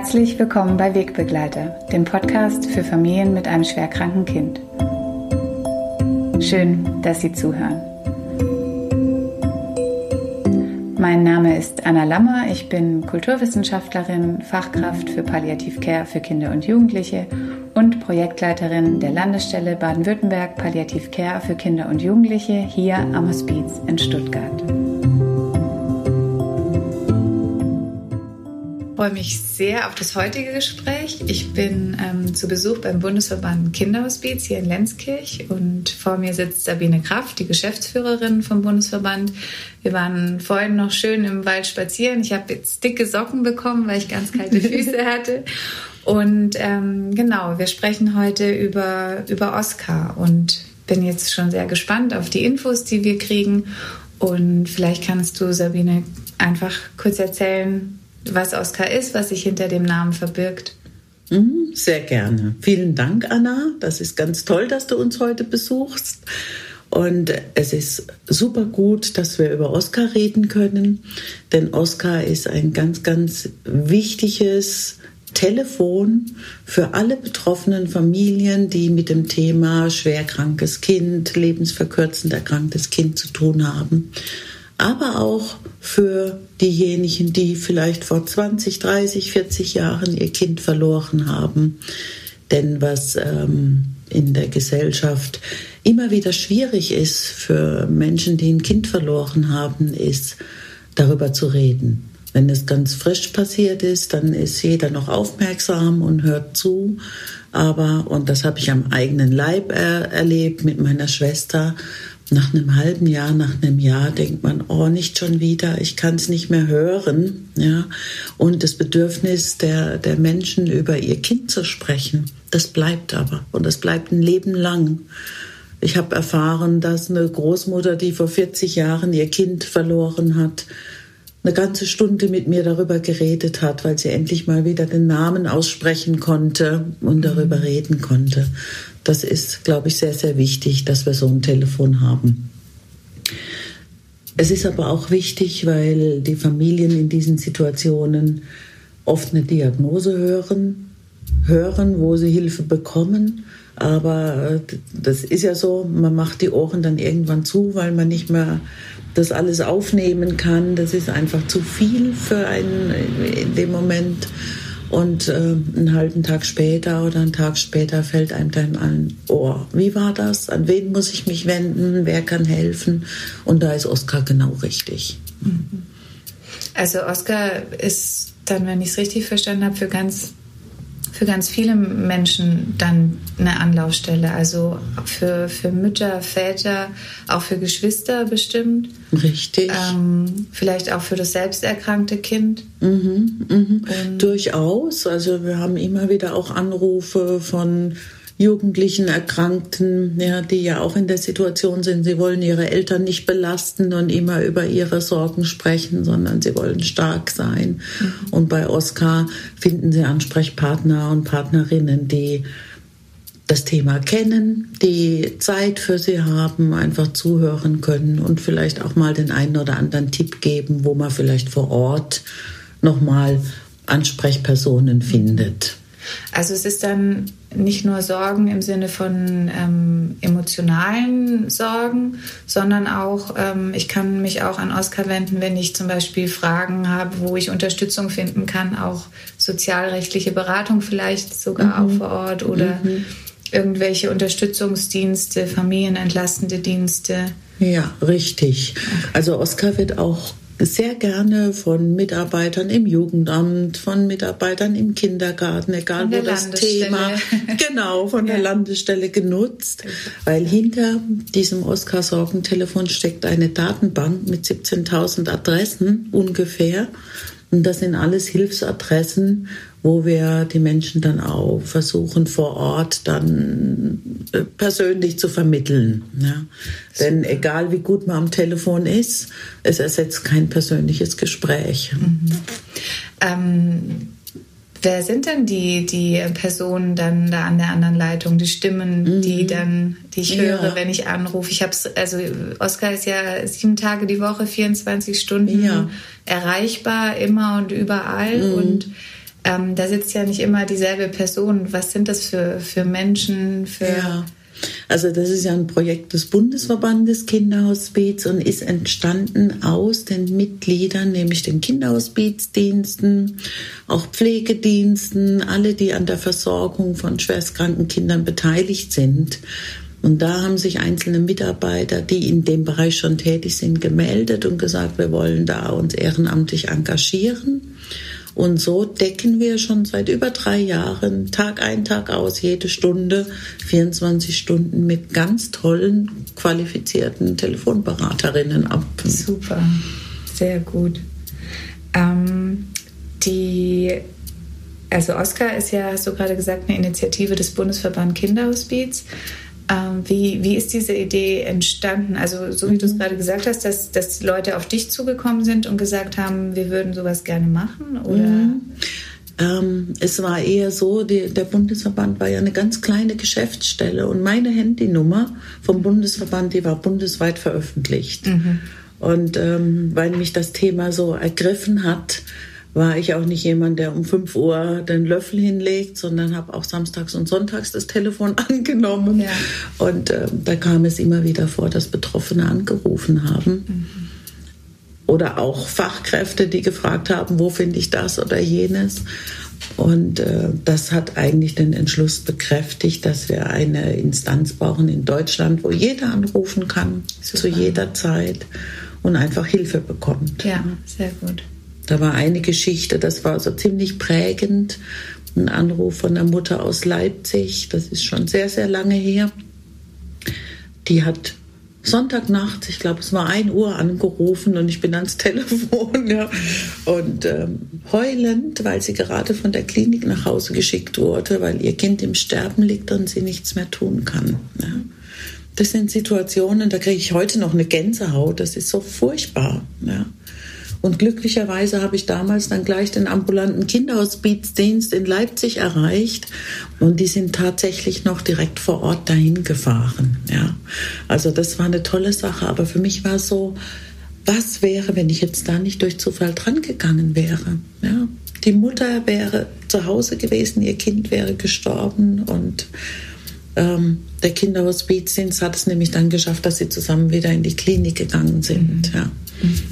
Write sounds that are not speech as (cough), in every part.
Herzlich willkommen bei Wegbegleiter, dem Podcast für Familien mit einem schwerkranken Kind. Schön, dass Sie zuhören. Mein Name ist Anna Lammer, ich bin Kulturwissenschaftlerin, Fachkraft für Palliativcare für Kinder und Jugendliche und Projektleiterin der Landesstelle Baden-Württemberg Palliativcare für Kinder und Jugendliche hier am Hospiz in Stuttgart. Freue mich sehr auf das heutige Gespräch. Ich bin ähm, zu Besuch beim Bundesverband Kinderhospiz hier in Lenzkirch und vor mir sitzt Sabine Kraft, die Geschäftsführerin vom Bundesverband. Wir waren vorhin noch schön im Wald spazieren. Ich habe jetzt dicke Socken bekommen, weil ich ganz kalte (laughs) Füße hatte. Und ähm, genau, wir sprechen heute über, über Oscar und bin jetzt schon sehr gespannt auf die Infos, die wir kriegen. Und vielleicht kannst du, Sabine, einfach kurz erzählen, was Oscar ist, was sich hinter dem Namen verbirgt. Mhm, sehr gerne. Vielen Dank, Anna. Das ist ganz toll, dass du uns heute besuchst. Und es ist super gut, dass wir über Oscar reden können, denn Oscar ist ein ganz, ganz wichtiges Telefon für alle betroffenen Familien, die mit dem Thema schwerkrankes Kind, lebensverkürzend erkranktes Kind zu tun haben aber auch für diejenigen, die vielleicht vor 20, 30, 40 Jahren ihr Kind verloren haben. Denn was ähm, in der Gesellschaft immer wieder schwierig ist für Menschen, die ein Kind verloren haben, ist darüber zu reden. Wenn es ganz frisch passiert ist, dann ist jeder noch aufmerksam und hört zu. Aber, und das habe ich am eigenen Leib er erlebt mit meiner Schwester, nach einem halben Jahr, nach einem Jahr denkt man, oh, nicht schon wieder, ich kann es nicht mehr hören. Ja? Und das Bedürfnis der, der Menschen, über ihr Kind zu sprechen, das bleibt aber. Und das bleibt ein Leben lang. Ich habe erfahren, dass eine Großmutter, die vor 40 Jahren ihr Kind verloren hat, eine ganze Stunde mit mir darüber geredet hat, weil sie endlich mal wieder den Namen aussprechen konnte und darüber mhm. reden konnte. Das ist, glaube ich, sehr, sehr wichtig, dass wir so ein Telefon haben. Es ist aber auch wichtig, weil die Familien in diesen Situationen oft eine Diagnose hören, hören, wo sie Hilfe bekommen. Aber äh, das ist ja so, man macht die Ohren dann irgendwann zu, weil man nicht mehr das alles aufnehmen kann. Das ist einfach zu viel für einen in dem Moment. Und äh, einen halben Tag später oder einen Tag später fällt einem dann an, oh, wie war das? An wen muss ich mich wenden? Wer kann helfen? Und da ist Oskar genau richtig. Also Oskar ist dann, wenn ich es richtig verstanden habe, für ganz für ganz viele Menschen dann eine Anlaufstelle. Also für, für Mütter, Väter, auch für Geschwister bestimmt. Richtig. Ähm, vielleicht auch für das selbsterkrankte Kind. Mhm, mhm. Durchaus. Also wir haben immer wieder auch Anrufe von Jugendlichen, Erkrankten, ja, die ja auch in der Situation sind, sie wollen ihre Eltern nicht belasten und immer über ihre Sorgen sprechen, sondern sie wollen stark sein. Mhm. Und bei Oskar finden sie Ansprechpartner und Partnerinnen, die das Thema kennen, die Zeit für sie haben, einfach zuhören können und vielleicht auch mal den einen oder anderen Tipp geben, wo man vielleicht vor Ort nochmal Ansprechpersonen findet. Also es ist dann nicht nur Sorgen im Sinne von ähm, emotionalen Sorgen, sondern auch, ähm, ich kann mich auch an Oskar wenden, wenn ich zum Beispiel Fragen habe, wo ich Unterstützung finden kann, auch sozialrechtliche Beratung vielleicht sogar mhm. auch vor Ort oder mhm. irgendwelche Unterstützungsdienste, familienentlastende Dienste. Ja, richtig. Also Oskar wird auch sehr gerne von Mitarbeitern im Jugendamt, von Mitarbeitern im Kindergarten, egal wo das Thema, (laughs) genau, von ja. der Landesstelle genutzt, weil hinter diesem Oskar-Sorgentelefon steckt eine Datenbank mit 17.000 Adressen ungefähr. Und das sind alles Hilfsadressen, wo wir die Menschen dann auch versuchen, vor Ort dann äh, persönlich zu vermitteln. Ja. Denn egal wie gut man am Telefon ist, es ersetzt kein persönliches Gespräch. Mhm. Ähm, wer sind denn die, die Personen dann da an der anderen Leitung, die Stimmen, mhm. die dann, die ich höre, ja. wenn ich anrufe? Ich habe also Oskar ist ja sieben Tage die Woche, 24 Stunden ja. erreichbar, immer und überall. Mhm. Und ähm, da sitzt ja nicht immer dieselbe Person. Was sind das für, für Menschen? Für ja. Also das ist ja ein Projekt des Bundesverbandes Kinderhospiz und ist entstanden aus den Mitgliedern, nämlich den Kinderhospizdiensten, auch Pflegediensten, alle, die an der Versorgung von schwerstkranken Kindern beteiligt sind. Und da haben sich einzelne Mitarbeiter, die in dem Bereich schon tätig sind, gemeldet und gesagt, wir wollen da uns ehrenamtlich engagieren. Und so decken wir schon seit über drei Jahren Tag ein, Tag aus, jede Stunde, 24 Stunden mit ganz tollen, qualifizierten Telefonberaterinnen ab. Super, sehr gut. Ähm, die, also Oscar ist ja, hast du gerade gesagt, eine Initiative des Bundesverband Kinderhospiz. Ähm, wie, wie ist diese Idee entstanden? Also, so wie du es mhm. gerade gesagt hast, dass, dass Leute auf dich zugekommen sind und gesagt haben, wir würden sowas gerne machen? Oder? Mhm. Ähm, es war eher so, die, der Bundesverband war ja eine ganz kleine Geschäftsstelle und meine Handynummer vom Bundesverband, die war bundesweit veröffentlicht. Mhm. Und ähm, weil mich das Thema so ergriffen hat, war ich auch nicht jemand, der um 5 Uhr den Löffel hinlegt, sondern habe auch samstags und sonntags das Telefon (laughs) angenommen. Ja. Und äh, da kam es immer wieder vor, dass Betroffene angerufen haben. Mhm. Oder auch Fachkräfte, die gefragt haben, wo finde ich das oder jenes. Und äh, das hat eigentlich den Entschluss bekräftigt, dass wir eine Instanz brauchen in Deutschland, wo jeder anrufen kann, Super. zu jeder Zeit und einfach Hilfe bekommt. Ja, sehr gut. Da war eine Geschichte, das war so ziemlich prägend. Ein Anruf von der Mutter aus Leipzig, das ist schon sehr, sehr lange her. Die hat Sonntagnacht, ich glaube, es war 1 Uhr angerufen und ich bin ans (laughs) Telefon ja, und ähm, heulend, weil sie gerade von der Klinik nach Hause geschickt wurde, weil ihr Kind im Sterben liegt und sie nichts mehr tun kann. Ja. Das sind Situationen, da kriege ich heute noch eine Gänsehaut, das ist so furchtbar. Ja. Und glücklicherweise habe ich damals dann gleich den ambulanten Kinderhospizdienst in Leipzig erreicht. Und die sind tatsächlich noch direkt vor Ort dahin gefahren. Ja. Also das war eine tolle Sache. Aber für mich war es so, was wäre, wenn ich jetzt da nicht durch Zufall dran gegangen wäre? Ja. Die Mutter wäre zu Hause gewesen, ihr Kind wäre gestorben und ähm, der Kinderhospizdienst hat es nämlich dann geschafft, dass sie zusammen wieder in die Klinik gegangen sind. Mhm. Ja.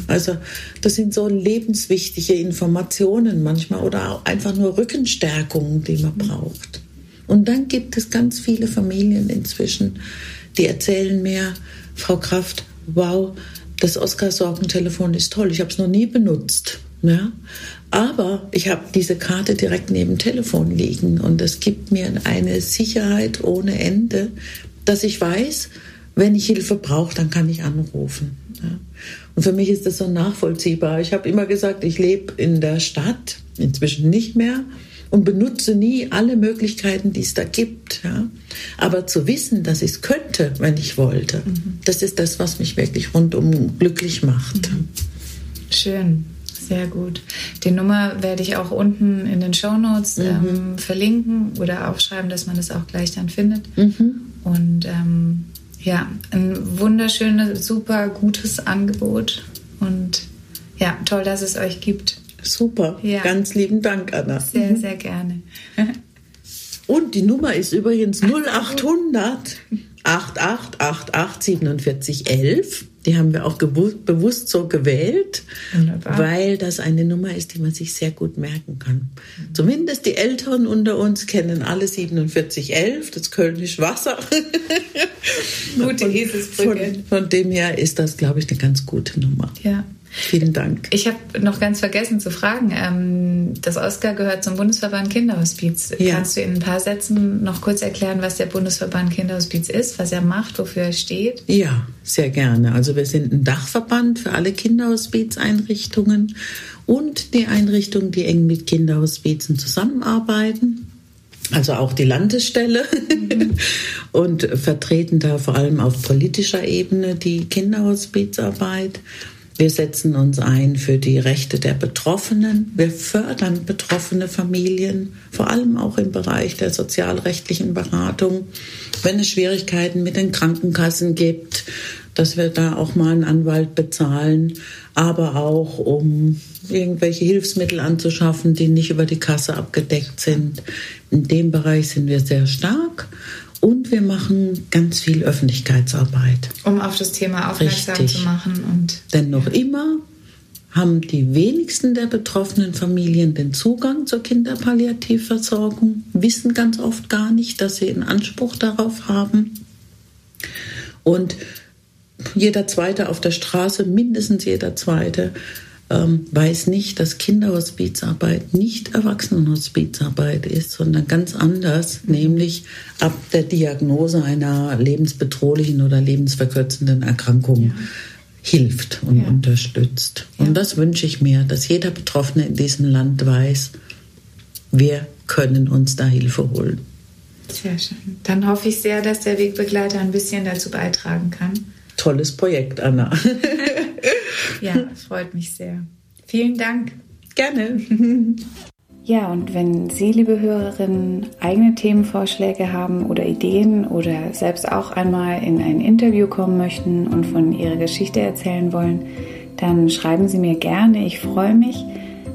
Also das sind so lebenswichtige Informationen manchmal oder auch einfach nur Rückenstärkungen, die man braucht. Und dann gibt es ganz viele Familien inzwischen, die erzählen mir, Frau Kraft, wow, das Oscar-Sorgentelefon ist toll, ich habe es noch nie benutzt. Ja? Aber ich habe diese Karte direkt neben dem Telefon liegen und das gibt mir eine Sicherheit ohne Ende, dass ich weiß, wenn ich Hilfe brauche, dann kann ich anrufen. Ja. Und für mich ist das so nachvollziehbar. Ich habe immer gesagt, ich lebe in der Stadt, inzwischen nicht mehr, und benutze nie alle Möglichkeiten, die es da gibt. Ja. Aber zu wissen, dass ich es könnte, wenn ich wollte, mhm. das ist das, was mich wirklich rundum glücklich macht. Mhm. Schön. Sehr gut. Die Nummer werde ich auch unten in den Show Notes mhm. ähm, verlinken oder aufschreiben, dass man das auch gleich dann findet. Mhm. Und ähm, ja, ein wunderschönes, super gutes Angebot und ja, toll, dass es euch gibt. Super, ja. ganz lieben Dank, Anna. Sehr, mhm. sehr gerne. (laughs) Und die Nummer ist übrigens 0800 8888 4711. Die haben wir auch bewusst so gewählt, Wunderbar. weil das eine Nummer ist, die man sich sehr gut merken kann. Mhm. Zumindest die Älteren unter uns kennen alle 4711, das Kölnisch Wasser. (laughs) Gute Eselsbrücke. Von, von dem her ist das, glaube ich, eine ganz gute Nummer. Ja. Vielen Dank. Ich habe noch ganz vergessen zu fragen. Ähm, das Oscar gehört zum Bundesverband Kinderhospiz. Ja. Kannst du in ein paar Sätzen noch kurz erklären, was der Bundesverband Kinderhospiz ist, was er macht, wofür er steht? Ja, sehr gerne. Also wir sind ein Dachverband für alle Kinderhospizeinrichtungen und die Einrichtungen, die eng mit Kinderhospizen zusammenarbeiten also auch die Landesstelle mhm. (laughs) und vertreten da vor allem auf politischer Ebene die Kinderhospizarbeit Wir setzen uns ein für die Rechte der Betroffenen. Wir fördern betroffene Familien, vor allem auch im Bereich der sozialrechtlichen Beratung. Wenn es Schwierigkeiten mit den Krankenkassen gibt, dass wir da auch mal einen Anwalt bezahlen, aber auch um irgendwelche Hilfsmittel anzuschaffen, die nicht über die Kasse abgedeckt sind. In dem Bereich sind wir sehr stark. Und wir machen ganz viel Öffentlichkeitsarbeit. Um auf das Thema aufmerksam Richtig. zu machen. Und, Denn noch immer haben die wenigsten der betroffenen Familien den Zugang zur Kinderpalliativversorgung, wissen ganz oft gar nicht, dass sie einen Anspruch darauf haben. Und jeder Zweite auf der Straße, mindestens jeder Zweite, ähm, weiß nicht, dass Kinderhospizarbeit nicht Erwachsenenhospizarbeit ist, sondern ganz anders, nämlich ab der Diagnose einer lebensbedrohlichen oder lebensverkürzenden Erkrankung. Ja hilft und ja. unterstützt. Und ja. das wünsche ich mir, dass jeder Betroffene in diesem Land weiß, wir können uns da Hilfe holen. Sehr schön. Dann hoffe ich sehr, dass der Wegbegleiter ein bisschen dazu beitragen kann. Tolles Projekt, Anna. (laughs) ja, freut mich sehr. Vielen Dank. Gerne. (laughs) Ja, und wenn Sie, liebe Hörerinnen, eigene Themenvorschläge haben oder Ideen oder selbst auch einmal in ein Interview kommen möchten und von Ihrer Geschichte erzählen wollen, dann schreiben Sie mir gerne. Ich freue mich.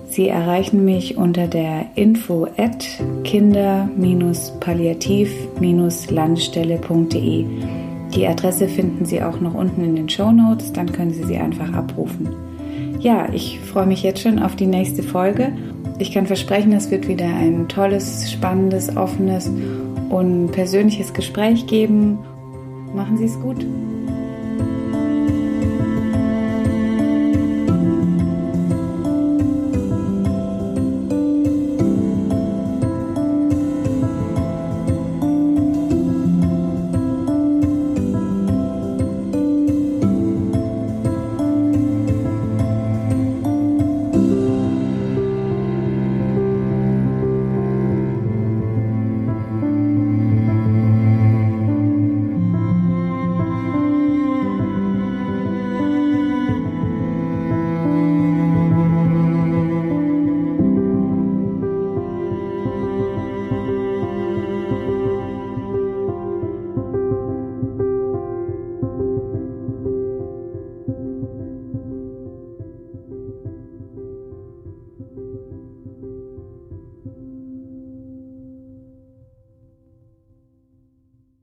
Sie erreichen mich unter der info at kinder-palliativ-landstelle.de. Die Adresse finden Sie auch noch unten in den Show Notes, dann können Sie sie einfach abrufen. Ja, ich freue mich jetzt schon auf die nächste Folge ich kann versprechen, es wird wieder ein tolles, spannendes, offenes und persönliches Gespräch geben. Machen Sie es gut.